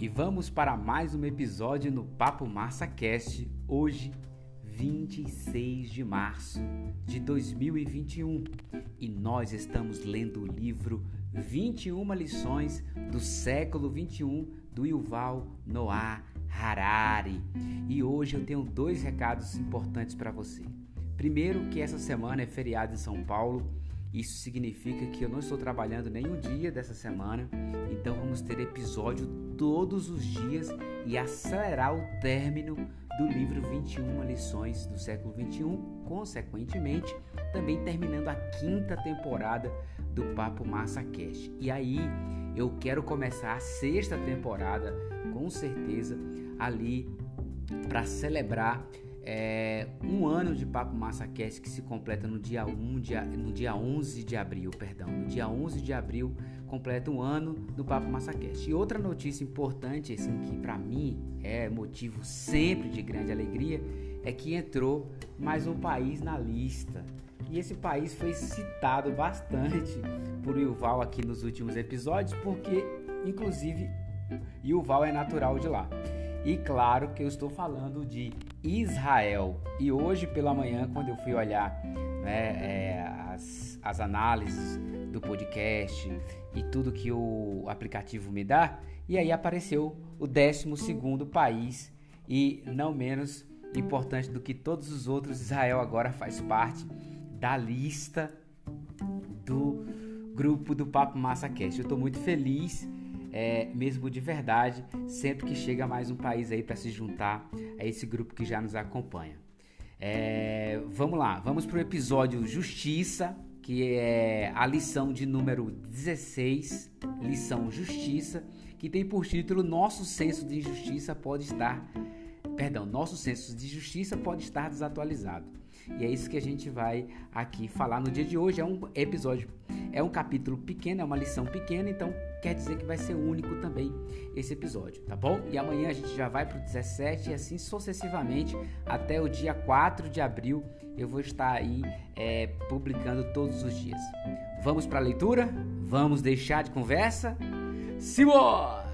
e vamos para mais um episódio no Papo Massa Cast, hoje 26 de março de 2021 e nós estamos lendo o livro 21 lições do século 21 do Yuval Noah Harari. E hoje eu tenho dois recados importantes para você. Primeiro, que essa semana é feriado em São Paulo isso significa que eu não estou trabalhando nenhum dia dessa semana, então vamos ter episódio todos os dias e acelerar o término do livro 21 lições do século 21, consequentemente, também terminando a quinta temporada do Papo Massa Cast. E aí eu quero começar a sexta temporada, com certeza, ali para celebrar é, um ano de Papo Massa Cast que se completa no dia, 1 de, no dia 11 de abril, perdão, no dia 11 de abril completa um ano do Papo Massa Cast. E outra notícia importante, assim, que para mim é motivo sempre de grande alegria, é que entrou mais um país na lista. E esse país foi citado bastante por Yuval aqui nos últimos episódios, porque inclusive Yuval é natural de lá. E claro que eu estou falando de Israel. E hoje pela manhã, quando eu fui olhar né, é, as, as análises do podcast e tudo que o aplicativo me dá, e aí apareceu o 12 país e não menos importante do que todos os outros, Israel agora faz parte da lista do grupo do Papo Massa Cast. Eu estou muito feliz é, mesmo de verdade, sempre que chega mais um país aí para se juntar a esse grupo que já nos acompanha. É, vamos lá, vamos para o episódio Justiça, que é a lição de número 16, lição Justiça, que tem por título Nosso senso de injustiça pode estar, perdão, nosso senso de justiça pode estar desatualizado. E é isso que a gente vai aqui falar no dia de hoje. É um episódio, é um capítulo pequeno, é uma lição pequena, então quer dizer que vai ser único também esse episódio, tá bom? E amanhã a gente já vai para o 17 e assim sucessivamente até o dia 4 de abril eu vou estar aí é, publicando todos os dias. Vamos para a leitura? Vamos deixar de conversa? Simbora!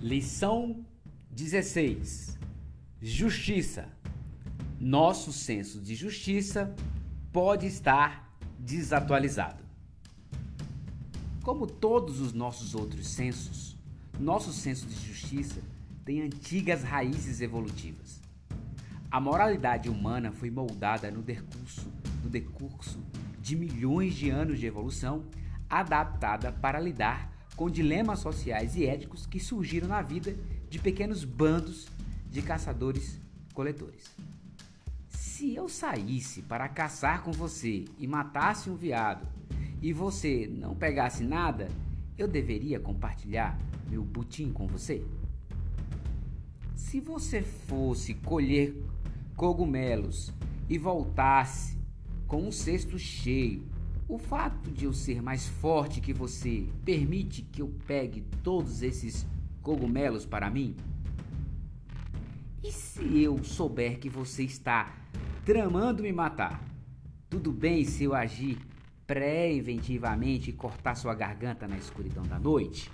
Lição 16 Justiça. Nosso senso de justiça pode estar desatualizado. Como todos os nossos outros sensos, nosso senso de justiça tem antigas raízes evolutivas. A moralidade humana foi moldada no decurso, no decurso de milhões de anos de evolução, adaptada para lidar com dilemas sociais e éticos que surgiram na vida de pequenos bandos de caçadores-coletores. Se eu saísse para caçar com você e matasse um veado e você não pegasse nada, eu deveria compartilhar meu butim com você? Se você fosse colher cogumelos e voltasse com um cesto cheio, o fato de eu ser mais forte que você permite que eu pegue todos esses cogumelos para mim? E se eu souber que você está tramando me matar? Tudo bem se eu agir pré-inventivamente e cortar sua garganta na escuridão da noite?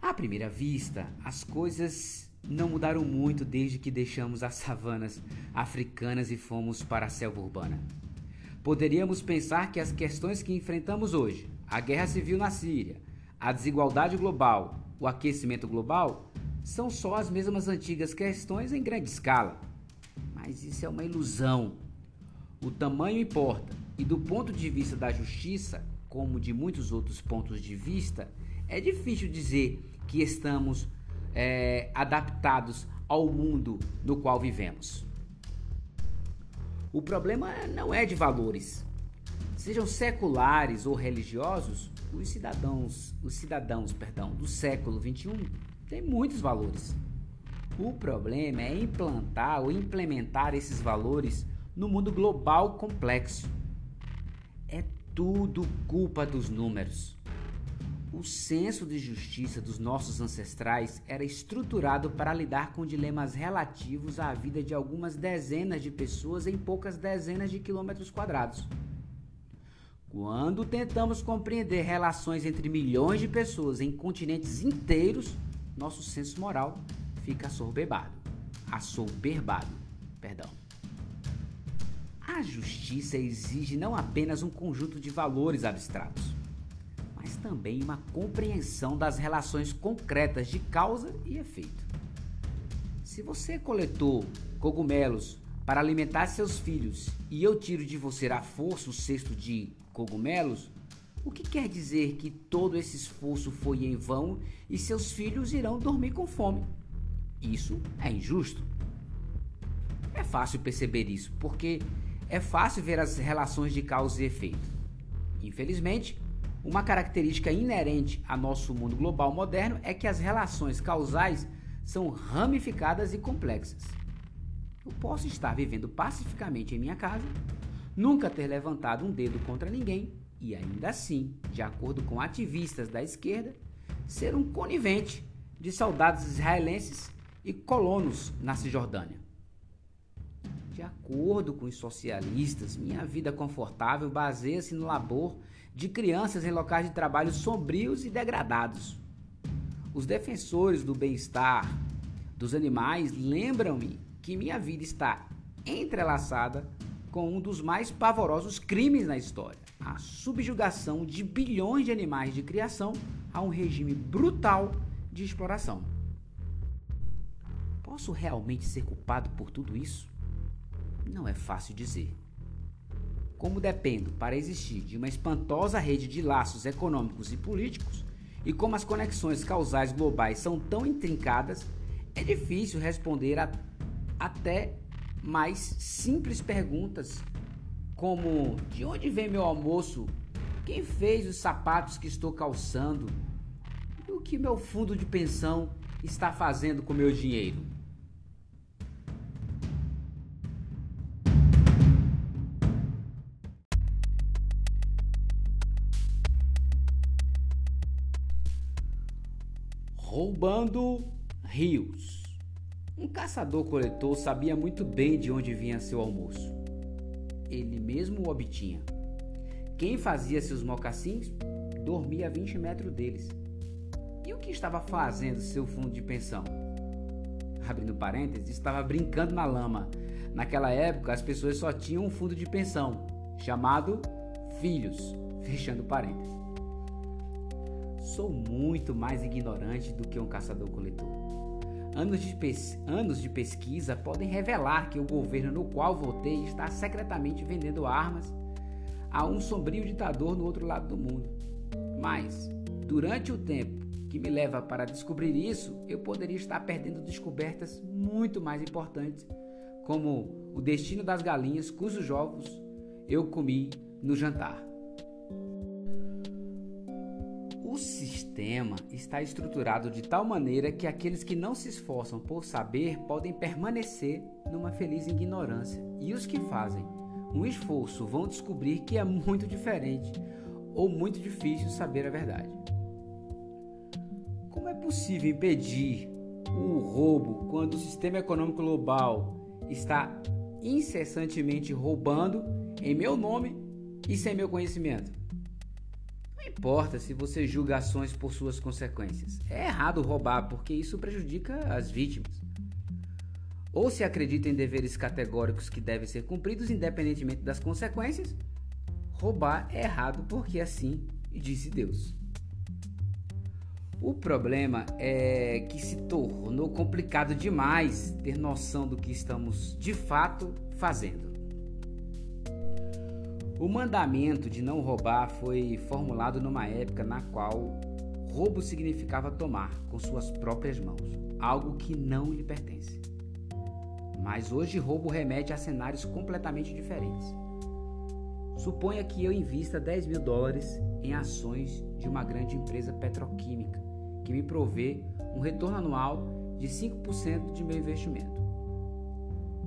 À primeira vista, as coisas não mudaram muito desde que deixamos as savanas africanas e fomos para a selva urbana. Poderíamos pensar que as questões que enfrentamos hoje, a guerra civil na Síria, a desigualdade global, o aquecimento global, são só as mesmas antigas questões em grande escala. Mas isso é uma ilusão. O tamanho importa, e do ponto de vista da justiça, como de muitos outros pontos de vista, é difícil dizer que estamos é, adaptados ao mundo no qual vivemos. O problema não é de valores. Sejam seculares ou religiosos, os cidadãos, os cidadãos, perdão, do século 21 tem muitos valores. O problema é implantar ou implementar esses valores no mundo global complexo. É tudo culpa dos números. O senso de justiça dos nossos ancestrais era estruturado para lidar com dilemas relativos à vida de algumas dezenas de pessoas em poucas dezenas de quilômetros quadrados. Quando tentamos compreender relações entre milhões de pessoas em continentes inteiros, nosso senso moral fica assoberbado. Assoberbado, perdão. A justiça exige não apenas um conjunto de valores abstratos, mas também uma compreensão das relações concretas de causa e efeito. Se você coletou cogumelos para alimentar seus filhos e eu tiro de você à força o cesto de cogumelos, o que quer dizer que todo esse esforço foi em vão e seus filhos irão dormir com fome? Isso é injusto. É fácil perceber isso, porque é fácil ver as relações de causa e efeito. Infelizmente, uma característica inerente ao nosso mundo global moderno é que as relações causais são ramificadas e complexas. Eu posso estar vivendo pacificamente em minha casa, nunca ter levantado um dedo contra ninguém e ainda assim, de acordo com ativistas da esquerda, ser um conivente de soldados israelenses e colonos na Cisjordânia. De acordo com os socialistas, minha vida confortável baseia-se no labor de crianças em locais de trabalho sombrios e degradados. Os defensores do bem-estar dos animais lembram-me que minha vida está entrelaçada com um dos mais pavorosos crimes na história: a subjugação de bilhões de animais de criação a um regime brutal de exploração. Posso realmente ser culpado por tudo isso? Não é fácil dizer. Como dependo para existir de uma espantosa rede de laços econômicos e políticos, e como as conexões causais globais são tão intrincadas, é difícil responder a até mais simples perguntas, como de onde vem meu almoço? Quem fez os sapatos que estou calçando? E o que meu fundo de pensão está fazendo com meu dinheiro? Roubando rios. Um caçador-coletor sabia muito bem de onde vinha seu almoço. Ele mesmo o obtinha. Quem fazia seus mocassins dormia a 20 metros deles. E o que estava fazendo seu fundo de pensão? Abrindo parênteses, estava brincando na lama. Naquela época, as pessoas só tinham um fundo de pensão, chamado filhos. Fechando parênteses. Sou muito mais ignorante do que um caçador-coletor. Anos de, anos de pesquisa podem revelar que o governo no qual votei está secretamente vendendo armas a um sombrio ditador no outro lado do mundo. Mas, durante o tempo que me leva para descobrir isso, eu poderia estar perdendo descobertas muito mais importantes, como o destino das galinhas cujos ovos eu comi no jantar. O sistema está estruturado de tal maneira que aqueles que não se esforçam por saber podem permanecer numa feliz ignorância, e os que fazem um esforço vão descobrir que é muito diferente ou muito difícil saber a verdade. Como é possível impedir o roubo quando o sistema econômico global está incessantemente roubando em meu nome e sem meu conhecimento? Importa se você julga ações por suas consequências. É errado roubar, porque isso prejudica as vítimas. Ou se acredita em deveres categóricos que devem ser cumpridos independentemente das consequências, roubar é errado porque assim disse Deus. O problema é que se tornou complicado demais ter noção do que estamos de fato fazendo. O mandamento de não roubar foi formulado numa época na qual roubo significava tomar com suas próprias mãos algo que não lhe pertence. Mas hoje roubo remete a cenários completamente diferentes. Suponha que eu invista 10 mil dólares em ações de uma grande empresa petroquímica que me provê um retorno anual de 5% de meu investimento.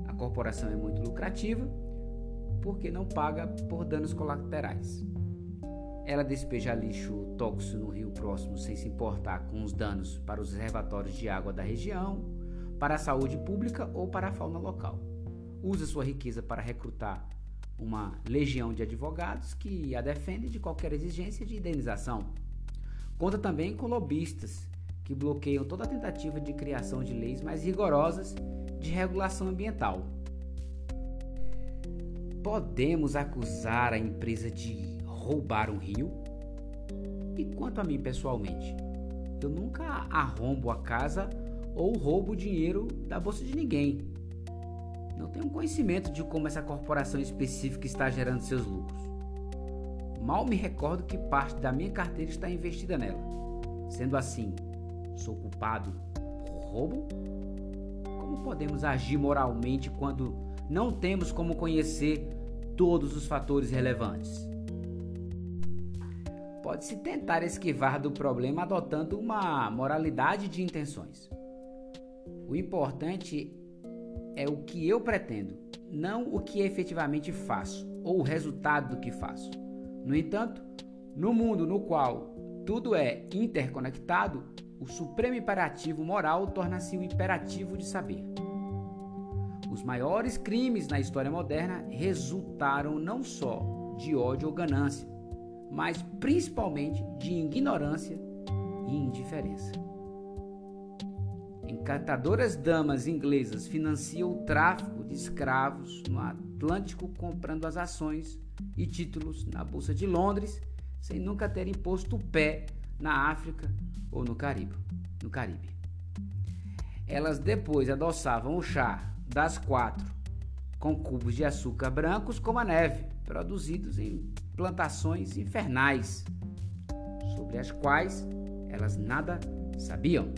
A corporação é muito lucrativa porque não paga por danos colaterais. ela despeja lixo tóxico no rio próximo sem se importar com os danos para os reservatórios de água da região, para a saúde pública ou para a fauna local. Usa sua riqueza para recrutar uma legião de advogados que a defendem de qualquer exigência de indenização. Conta também com lobistas que bloqueiam toda tentativa de criação de leis mais rigorosas de regulação ambiental. Podemos acusar a empresa de roubar um rio? E quanto a mim pessoalmente, eu nunca arrombo a casa ou roubo o dinheiro da bolsa de ninguém. Não tenho conhecimento de como essa corporação específica está gerando seus lucros. Mal me recordo que parte da minha carteira está investida nela. Sendo assim, sou culpado por roubo? Como podemos agir moralmente quando não temos como conhecer todos os fatores relevantes? Pode-se tentar esquivar do problema adotando uma moralidade de intenções. O importante é o que eu pretendo, não o que efetivamente faço ou o resultado do que faço. No entanto, no mundo no qual tudo é interconectado, o supremo imperativo moral torna-se o imperativo de saber. Os maiores crimes na história moderna resultaram não só de ódio ou ganância, mas principalmente de ignorância e indiferença. Encantadoras damas inglesas financiam o tráfico de escravos no Atlântico comprando as ações e títulos na Bolsa de Londres sem nunca terem posto o pé na África ou no Caribe. No Caribe. Elas depois adoçavam o chá das quatro com cubos de açúcar brancos como a neve, produzidos em plantações infernais, sobre as quais elas nada sabiam.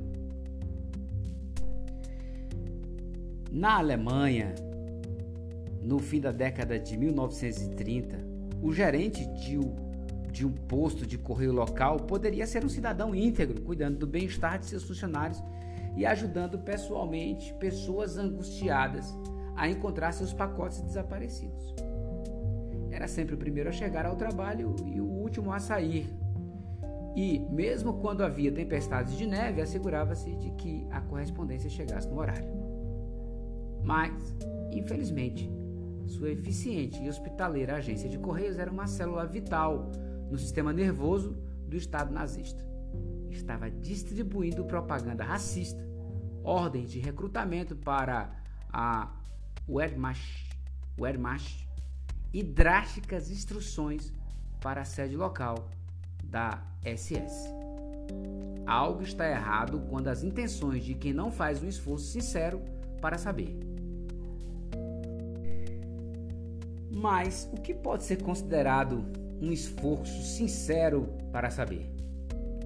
Na Alemanha, no fim da década de 1930, o gerente de, de um posto de correio local poderia ser um cidadão íntegro, cuidando do bem-estar de seus funcionários e ajudando pessoalmente pessoas angustiadas a encontrar seus pacotes desaparecidos. Era sempre o primeiro a chegar ao trabalho e o último a sair. E, mesmo quando havia tempestades de neve, assegurava-se de que a correspondência chegasse no horário. Mas, infelizmente, sua eficiente e hospitaleira agência de correios era uma célula vital no sistema nervoso do Estado nazista. Estava distribuindo propaganda racista, ordens de recrutamento para a Wehrmacht, e drásticas instruções para a sede local da SS. Algo está errado quando as intenções de quem não faz um esforço sincero para saber. Mas o que pode ser considerado um esforço sincero para saber?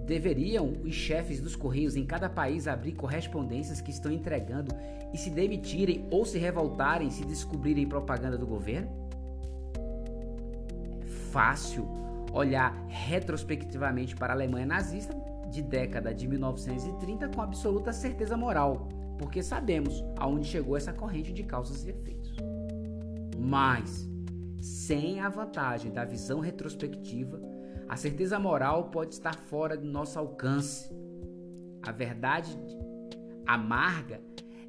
Deveriam os chefes dos correios em cada país abrir correspondências que estão entregando e se demitirem ou se revoltarem se descobrirem propaganda do governo? É fácil olhar retrospectivamente para a Alemanha nazista de década de 1930 com absoluta certeza moral, porque sabemos aonde chegou essa corrente de causas e efeitos. Mas sem a vantagem da visão retrospectiva, a certeza moral pode estar fora do nosso alcance. A verdade amarga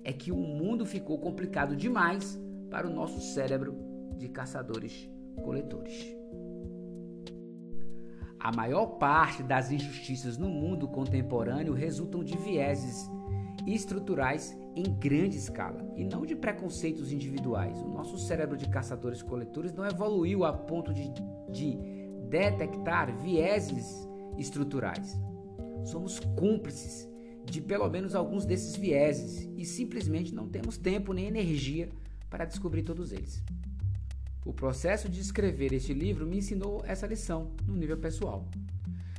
é que o mundo ficou complicado demais para o nosso cérebro de caçadores-coletores. A maior parte das injustiças no mundo contemporâneo resultam de vieses estruturais em grande escala e não de preconceitos individuais. O nosso cérebro de caçadores-coletores não evoluiu a ponto de, de detectar vieses estruturais. Somos cúmplices de pelo menos alguns desses vieses e simplesmente não temos tempo nem energia para descobrir todos eles. O processo de escrever este livro me ensinou essa lição no nível pessoal.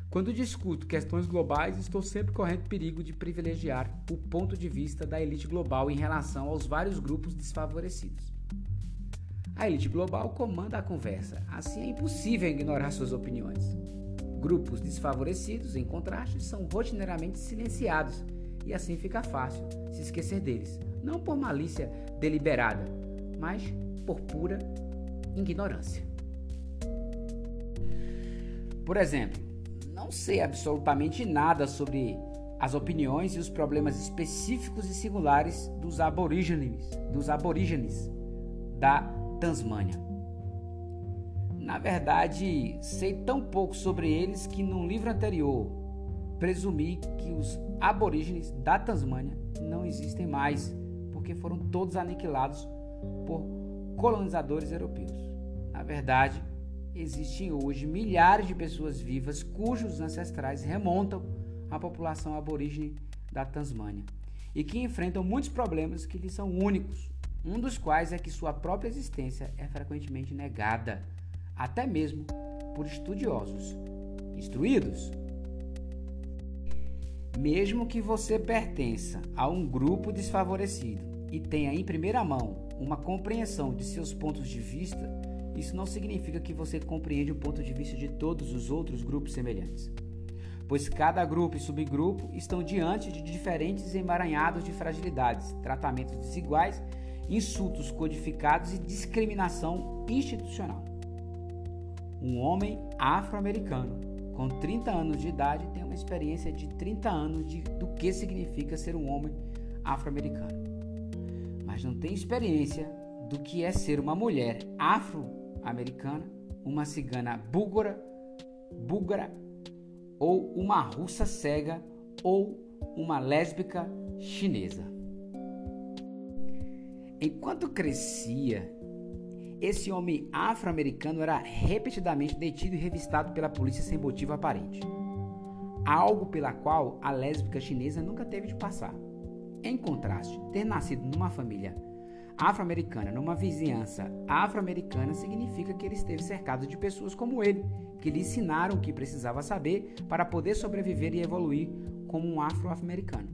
Quando discuto questões globais, estou sempre correndo perigo de privilegiar o ponto de vista da elite global em relação aos vários grupos desfavorecidos. A elite global comanda a conversa, assim é impossível ignorar suas opiniões. Grupos desfavorecidos, em contraste, são rotineiramente silenciados e assim fica fácil se esquecer deles, não por malícia deliberada, mas por pura ignorância. Por exemplo, não sei absolutamente nada sobre as opiniões e os problemas específicos e singulares dos aborígenes, dos aborígenes da Tasmânia. Na verdade, sei tão pouco sobre eles que num livro anterior presumi que os aborígenes da Tasmânia não existem mais, porque foram todos aniquilados por colonizadores europeus. Na verdade, existem hoje milhares de pessoas vivas cujos ancestrais remontam à população aborígene da Tasmânia e que enfrentam muitos problemas que lhes são únicos, um dos quais é que sua própria existência é frequentemente negada, até mesmo por estudiosos instruídos. Mesmo que você pertença a um grupo desfavorecido e tenha em primeira mão uma compreensão de seus pontos de vista, isso não significa que você compreende o ponto de vista de todos os outros grupos semelhantes. Pois cada grupo e subgrupo estão diante de diferentes emaranhados de fragilidades, tratamentos desiguais, insultos codificados e discriminação institucional. Um homem afro-americano com 30 anos de idade tem uma experiência de 30 anos de, do que significa ser um homem afro-americano. Mas não tem experiência do que é ser uma mulher afro-americana, uma cigana búlgara, búlgara ou uma russa cega ou uma lésbica chinesa. Enquanto crescia, esse homem afro-americano era repetidamente detido e revistado pela polícia sem motivo aparente. Algo pela qual a lésbica chinesa nunca teve de passar. Em contraste, ter nascido numa família afro-americana, numa vizinhança afro-americana, significa que ele esteve cercado de pessoas como ele, que lhe ensinaram o que precisava saber para poder sobreviver e evoluir como um afro-americano.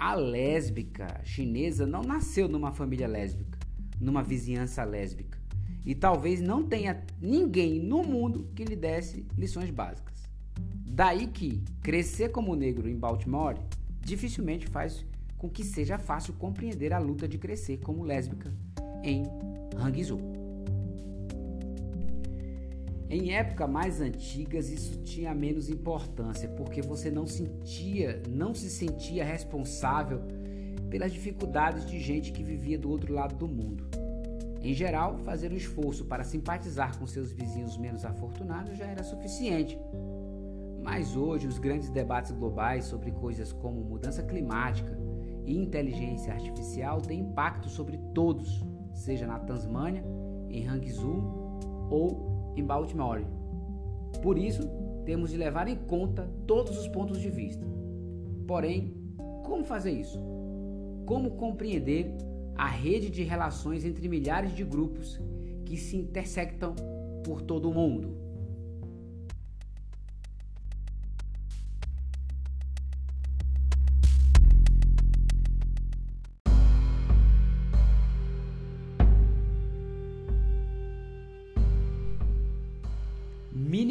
A lésbica chinesa não nasceu numa família lésbica numa vizinhança lésbica. E talvez não tenha ninguém no mundo que lhe desse lições básicas. Daí que crescer como negro em Baltimore dificilmente faz com que seja fácil compreender a luta de crescer como lésbica em Hangzhou. Em épocas mais antigas isso tinha menos importância, porque você não sentia, não se sentia responsável pelas dificuldades de gente que vivia do outro lado do mundo. Em geral, fazer um esforço para simpatizar com seus vizinhos menos afortunados já era suficiente. Mas hoje, os grandes debates globais sobre coisas como mudança climática e inteligência artificial têm impacto sobre todos, seja na Tasmânia, em Hangzhou ou em Baltimore. Por isso, temos de levar em conta todos os pontos de vista. Porém, como fazer isso? como compreender a rede de relações entre milhares de grupos que se intersectam por todo o mundo.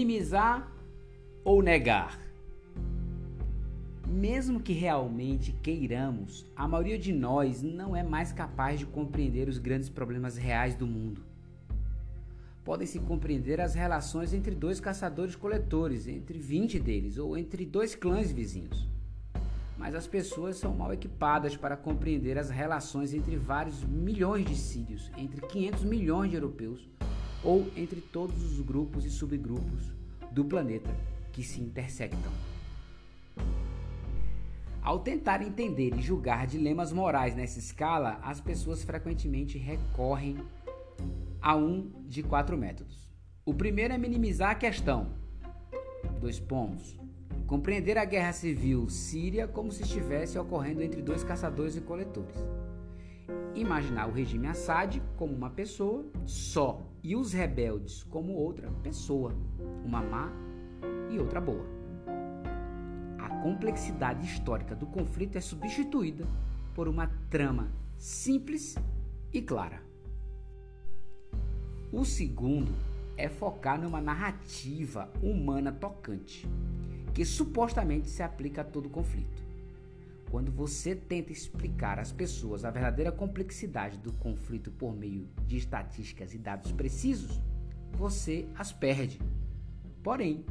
Minimizar ou negar? Mesmo que realmente queiramos, a maioria de nós não é mais capaz de compreender os grandes problemas reais do mundo. Podem-se compreender as relações entre dois caçadores-coletores, entre 20 deles, ou entre dois clãs vizinhos. Mas as pessoas são mal equipadas para compreender as relações entre vários milhões de sírios, entre 500 milhões de europeus, ou entre todos os grupos e subgrupos do planeta que se intersectam. Ao tentar entender e julgar dilemas morais nessa escala, as pessoas frequentemente recorrem a um de quatro métodos. O primeiro é minimizar a questão. Dois pontos. Compreender a guerra civil síria como se estivesse ocorrendo entre dois caçadores e coletores. Imaginar o regime Assad como uma pessoa só e os rebeldes como outra pessoa, uma má e outra boa complexidade histórica do conflito é substituída por uma trama simples e clara. O segundo é focar numa narrativa humana tocante, que supostamente se aplica a todo conflito. Quando você tenta explicar às pessoas a verdadeira complexidade do conflito por meio de estatísticas e dados precisos, você as perde. Porém,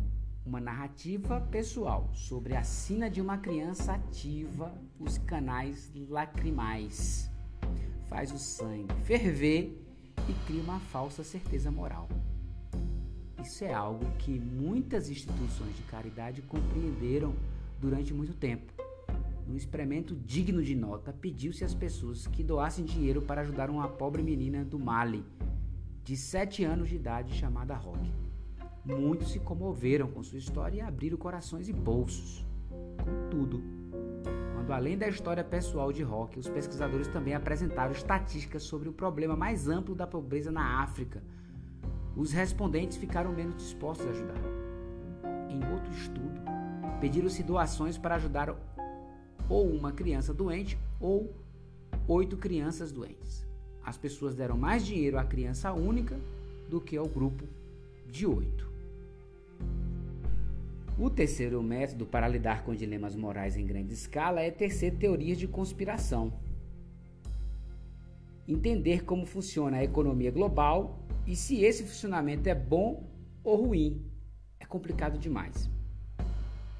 uma narrativa pessoal sobre a sina de uma criança ativa os canais lacrimais, faz o sangue ferver e cria uma falsa certeza moral. Isso é algo que muitas instituições de caridade compreenderam durante muito tempo. Num experimento digno de nota, pediu-se às pessoas que doassem dinheiro para ajudar uma pobre menina do Mali, de 7 anos de idade, chamada Rock. Muitos se comoveram com sua história e abriram corações e bolsos. Contudo, quando além da história pessoal de Rock, os pesquisadores também apresentaram estatísticas sobre o problema mais amplo da pobreza na África, os respondentes ficaram menos dispostos a ajudar. Em outro estudo, pediram-se doações para ajudar ou uma criança doente ou oito crianças doentes. As pessoas deram mais dinheiro à criança única do que ao grupo de oito. O terceiro método para lidar com dilemas morais em grande escala é tecer teorias de conspiração. Entender como funciona a economia global e se esse funcionamento é bom ou ruim, é complicado demais.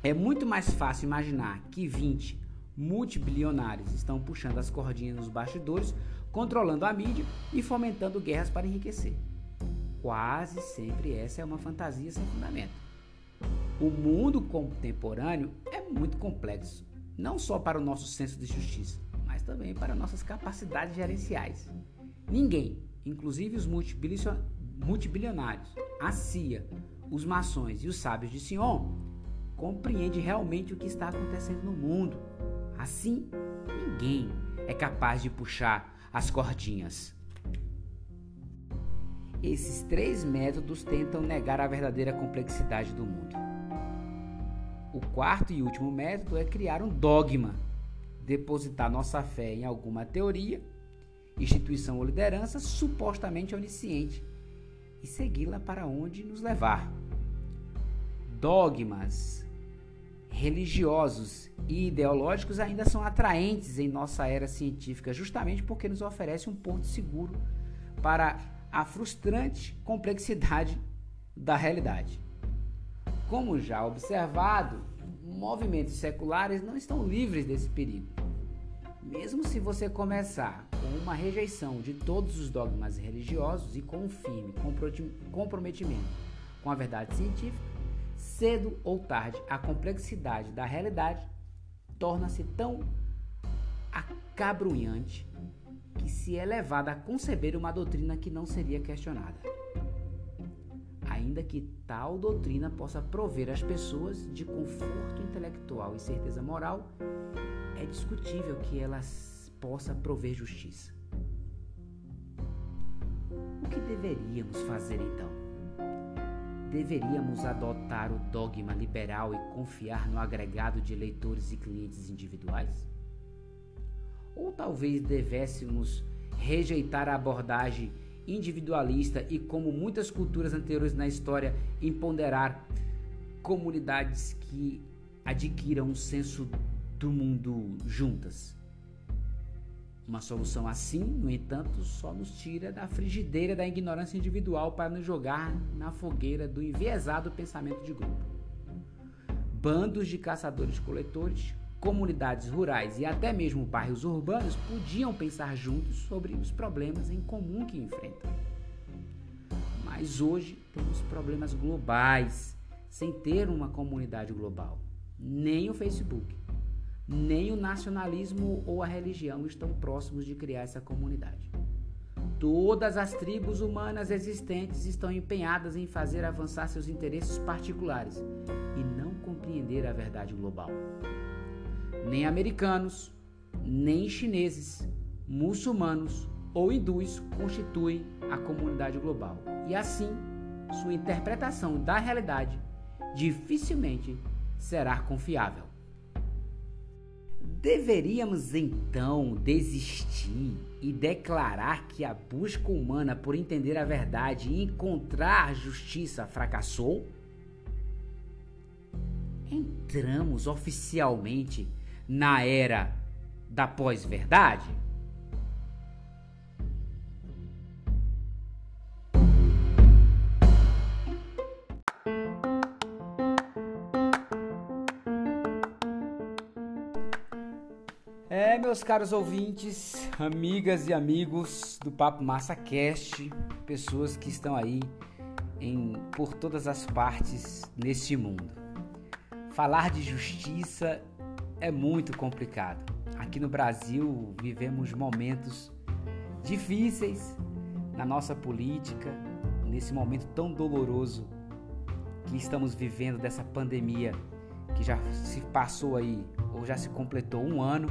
É muito mais fácil imaginar que 20 multibilionários estão puxando as cordinhas nos bastidores, controlando a mídia e fomentando guerras para enriquecer. Quase sempre essa é uma fantasia sem fundamento. O mundo contemporâneo é muito complexo, não só para o nosso senso de justiça, mas também para nossas capacidades gerenciais. Ninguém, inclusive os multibilionários, a CIA, os maçons e os sábios de Sion, compreende realmente o que está acontecendo no mundo. Assim, ninguém é capaz de puxar as cordinhas. Esses três métodos tentam negar a verdadeira complexidade do mundo. O quarto e último método é criar um dogma, depositar nossa fé em alguma teoria instituição ou liderança supostamente onisciente e segui-la para onde nos levar. Dogmas religiosos e ideológicos ainda são atraentes em nossa era científica, justamente porque nos oferece um ponto seguro para a frustrante complexidade da realidade. Como já observado, movimentos seculares não estão livres desse perigo. Mesmo se você começar com uma rejeição de todos os dogmas religiosos e com um firme comprometimento com a verdade científica, cedo ou tarde a complexidade da realidade torna-se tão acabrunhante que se é levada a conceber uma doutrina que não seria questionada. Ainda que tal doutrina possa prover as pessoas de conforto intelectual e certeza moral, é discutível que ela possa prover justiça. O que deveríamos fazer então? Deveríamos adotar o dogma liberal e confiar no agregado de leitores e clientes individuais? Ou talvez devêssemos rejeitar a abordagem individualista e, como muitas culturas anteriores na história, empoderar comunidades que adquiram um senso do mundo juntas. Uma solução assim, no entanto, só nos tira da frigideira da ignorância individual para nos jogar na fogueira do enviesado pensamento de grupo. Bandos de caçadores-coletores, comunidades rurais e até mesmo bairros urbanos podiam pensar juntos sobre os problemas em comum que enfrentam. Mas hoje temos problemas globais sem ter uma comunidade global, nem o Facebook nem o nacionalismo ou a religião estão próximos de criar essa comunidade. Todas as tribos humanas existentes estão empenhadas em fazer avançar seus interesses particulares e não compreender a verdade global. Nem americanos, nem chineses, muçulmanos ou hindus constituem a comunidade global. E assim, sua interpretação da realidade dificilmente será confiável. Deveríamos então desistir e declarar que a busca humana por entender a verdade e encontrar justiça fracassou? Entramos oficialmente na era da pós-verdade? Meus caros ouvintes, amigas e amigos do Papo Massa Cast, pessoas que estão aí em, por todas as partes neste mundo. Falar de justiça é muito complicado. Aqui no Brasil vivemos momentos difíceis na nossa política, nesse momento tão doloroso que estamos vivendo dessa pandemia que já se passou aí ou já se completou um ano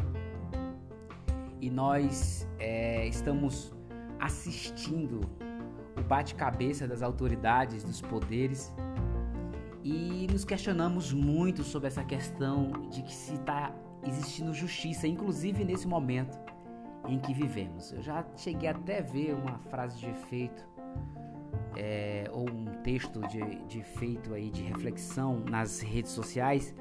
e nós é, estamos assistindo o bate-cabeça das autoridades, dos poderes e nos questionamos muito sobre essa questão de que se está existindo justiça, inclusive nesse momento em que vivemos. Eu já cheguei até a ver uma frase de efeito é, ou um texto de, de efeito aí de reflexão nas redes sociais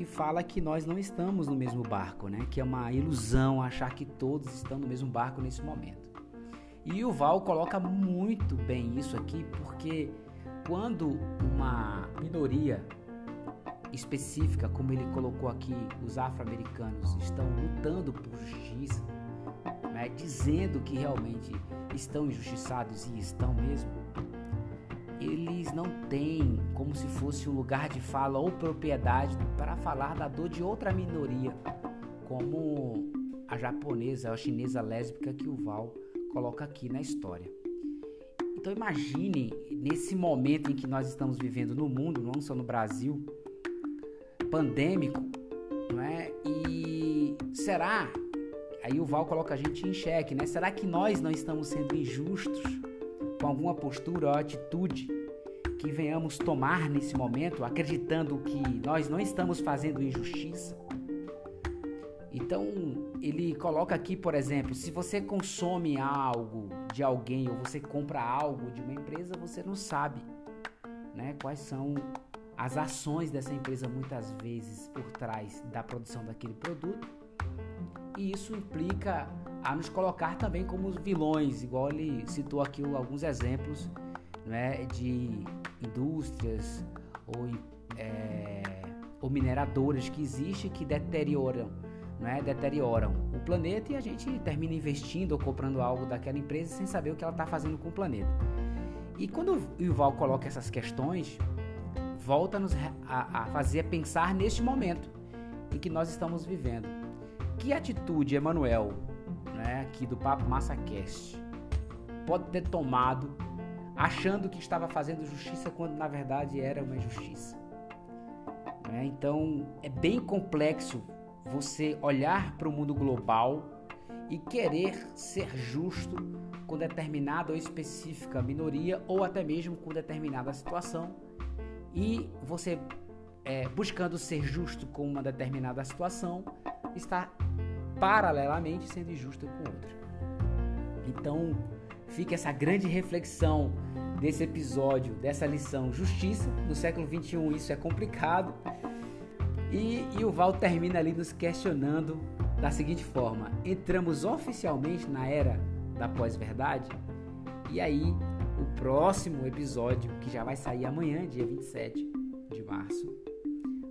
que fala que nós não estamos no mesmo barco, né? Que é uma ilusão achar que todos estão no mesmo barco nesse momento. E o Val coloca muito bem isso aqui, porque quando uma minoria específica, como ele colocou aqui, os afro-americanos estão lutando por justiça, né, dizendo que realmente estão injustiçados e estão mesmo, eles não têm como se fosse um lugar de fala ou propriedade para falar da dor de outra minoria, como a japonesa, a chinesa lésbica que o Val coloca aqui na história. Então imagine nesse momento em que nós estamos vivendo no mundo, não só no Brasil, pandêmico, não é? E será? Aí o Val coloca a gente em xeque, né? Será que nós não estamos sendo injustos? com alguma postura ou atitude que venhamos tomar nesse momento, acreditando que nós não estamos fazendo injustiça. Então, ele coloca aqui, por exemplo, se você consome algo de alguém ou você compra algo de uma empresa, você não sabe né, quais são as ações dessa empresa muitas vezes por trás da produção daquele produto. E isso implica a nos colocar também como vilões, igual ele citou aqui alguns exemplos né, de indústrias ou, é, ou mineradoras que existem que deterioram, né, deterioram o planeta e a gente termina investindo ou comprando algo daquela empresa sem saber o que ela está fazendo com o planeta. E quando o Yuval coloca essas questões, volta-nos a, a fazer pensar neste momento em que nós estamos vivendo. Que atitude Emanuel né, aqui do Papo MassaCast, pode ter tomado achando que estava fazendo justiça quando na verdade era uma injustiça. Né? Então é bem complexo você olhar para o mundo global e querer ser justo com determinada ou específica minoria ou até mesmo com determinada situação e você é, buscando ser justo com uma determinada situação está paralelamente sendo injusta com outra. Então, fica essa grande reflexão desse episódio, dessa lição Justiça. No século 21 isso é complicado. E, e o Val termina ali nos questionando da seguinte forma: entramos oficialmente na era da pós-verdade? E aí, o próximo episódio, que já vai sair amanhã, dia 27 de março,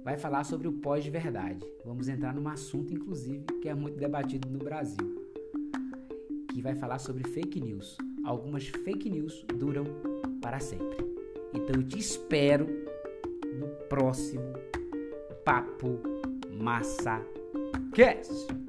vai falar sobre o pós-verdade. Vamos entrar num assunto, inclusive, que é muito debatido no Brasil, que vai falar sobre fake news. Algumas fake news duram para sempre. Então eu te espero no próximo Papo Massa Cast.